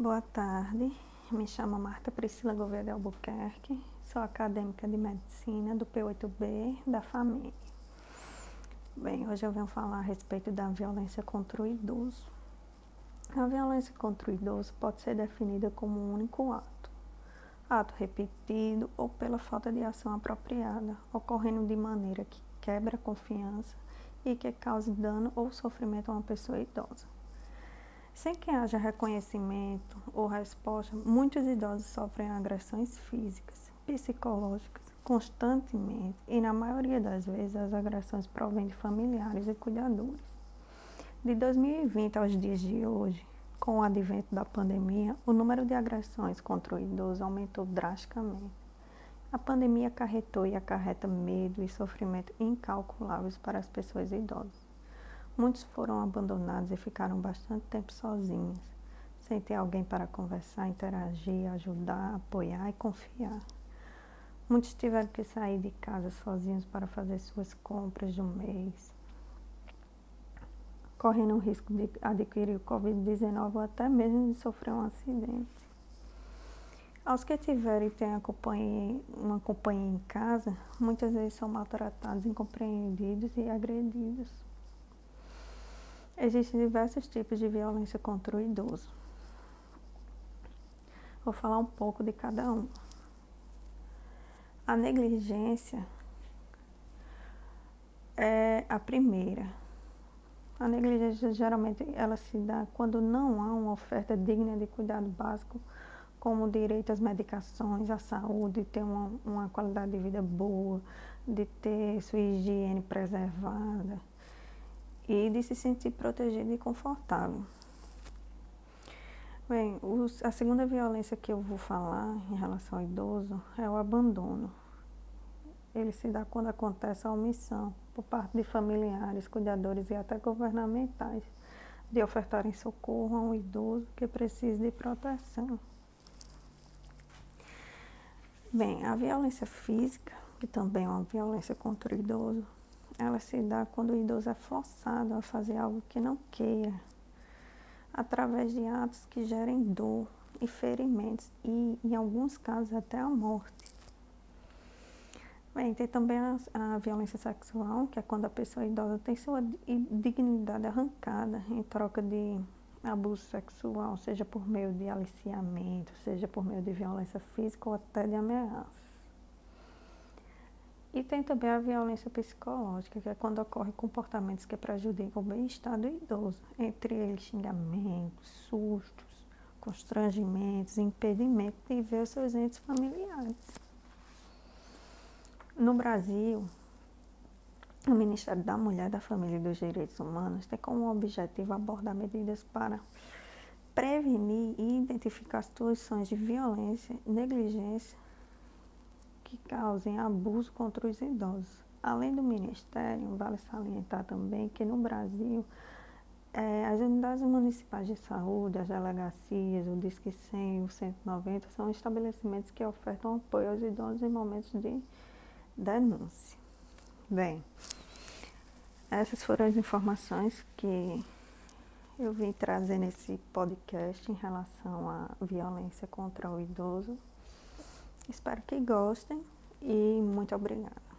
Boa tarde, me chamo Marta Priscila Gouveia de Albuquerque, sou acadêmica de medicina do P8B da FAMEG. Bem, hoje eu venho falar a respeito da violência contra o idoso. A violência contra o idoso pode ser definida como um único ato, ato repetido ou pela falta de ação apropriada, ocorrendo de maneira que quebra a confiança e que cause dano ou sofrimento a uma pessoa idosa. Sem que haja reconhecimento ou resposta, muitos idosos sofrem agressões físicas, psicológicas, constantemente e, na maioria das vezes, as agressões provêm de familiares e cuidadores. De 2020 aos dias de hoje, com o advento da pandemia, o número de agressões contra o idoso aumentou drasticamente. A pandemia acarretou e acarreta medo e sofrimento incalculáveis para as pessoas idosas. Muitos foram abandonados e ficaram bastante tempo sozinhos, sem ter alguém para conversar, interagir, ajudar, apoiar e confiar. Muitos tiveram que sair de casa sozinhos para fazer suas compras do mês, correndo o risco de adquirir o Covid-19 ou até mesmo de sofrer um acidente. Aos que tiverem e têm uma companhia em casa, muitas vezes são maltratados, incompreendidos e agredidos. Existem diversos tipos de violência contra o idoso. Vou falar um pouco de cada um. A negligência é a primeira. A negligência geralmente ela se dá quando não há uma oferta digna de cuidado básico, como o direito às medicações, à saúde, ter uma, uma qualidade de vida boa, de ter sua higiene preservada e de se sentir protegido e confortável. Bem, os, a segunda violência que eu vou falar em relação ao idoso é o abandono. Ele se dá quando acontece a omissão por parte de familiares, cuidadores e até governamentais de ofertarem socorro a um idoso que precisa de proteção. Bem, a violência física, que também é uma violência contra o idoso, ela se dá quando o idoso é forçado a fazer algo que não queira, através de atos que gerem dor e ferimentos e, em alguns casos, até a morte. Bem, tem também a, a, violência sexual, que é quando a pessoa idosa tem sua dignidade arrancada em troca de abuso sexual, seja por meio de aliciamento, seja por meio de violência física ou até de ameaça. E tem também a violência psicológica, que é quando ocorrem comportamentos que prejudicam o bem-estar do idoso, entre eles xingamentos, sustos, constrangimentos, impedimentos de ver os seus entes familiares. No Brasil, o Ministério da Mulher, da Família e dos Direitos Humanos tem como objetivo abordar medidas para prevenir e identificar situações de violência, negligência que causem abuso contra os idosos. Além do Ministério, vale salientar também que no Brasil, é, as unidades municipais de saúde, as delegacias, o Disque 100, o 190 são estabelecimentos que ofertam apoio aos idosos em momentos de denúncia. Bem, essas foram as informações que eu vim trazer nesse podcast em relação à violência contra o idoso. Espero que gostem e muito obrigada.